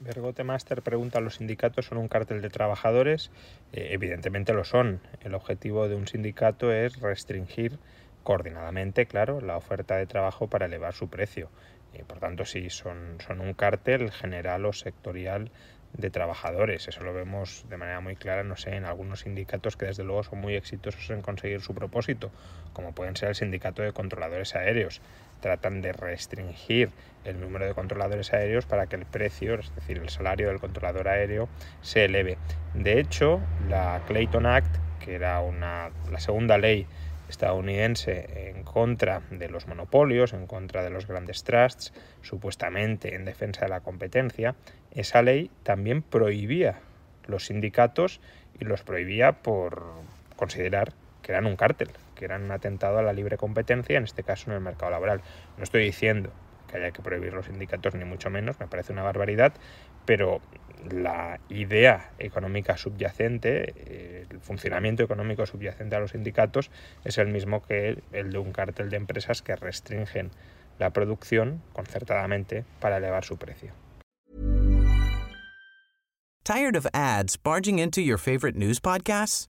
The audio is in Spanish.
Bergote Master pregunta, ¿los sindicatos son un cártel de trabajadores? Eh, evidentemente lo son. El objetivo de un sindicato es restringir coordinadamente, claro, la oferta de trabajo para elevar su precio. Por tanto, sí, son, son un cártel general o sectorial de trabajadores. Eso lo vemos de manera muy clara, no sé, en algunos sindicatos que desde luego son muy exitosos en conseguir su propósito, como pueden ser el sindicato de controladores aéreos. Tratan de restringir el número de controladores aéreos para que el precio, es decir, el salario del controlador aéreo, se eleve. De hecho, la Clayton Act, que era una, la segunda ley estadounidense en contra de los monopolios, en contra de los grandes trusts, supuestamente en defensa de la competencia, esa ley también prohibía los sindicatos y los prohibía por considerar que eran un cártel, que eran un atentado a la libre competencia, en este caso en el mercado laboral. No estoy diciendo que haya que prohibir los sindicatos, ni mucho menos, me parece una barbaridad, pero la idea económica subyacente, eh, el funcionamiento económico subyacente a los sindicatos es el mismo que el de un cártel de empresas que restringen la producción concertadamente para elevar su precio. Tired of ads barging into your favorite news podcasts?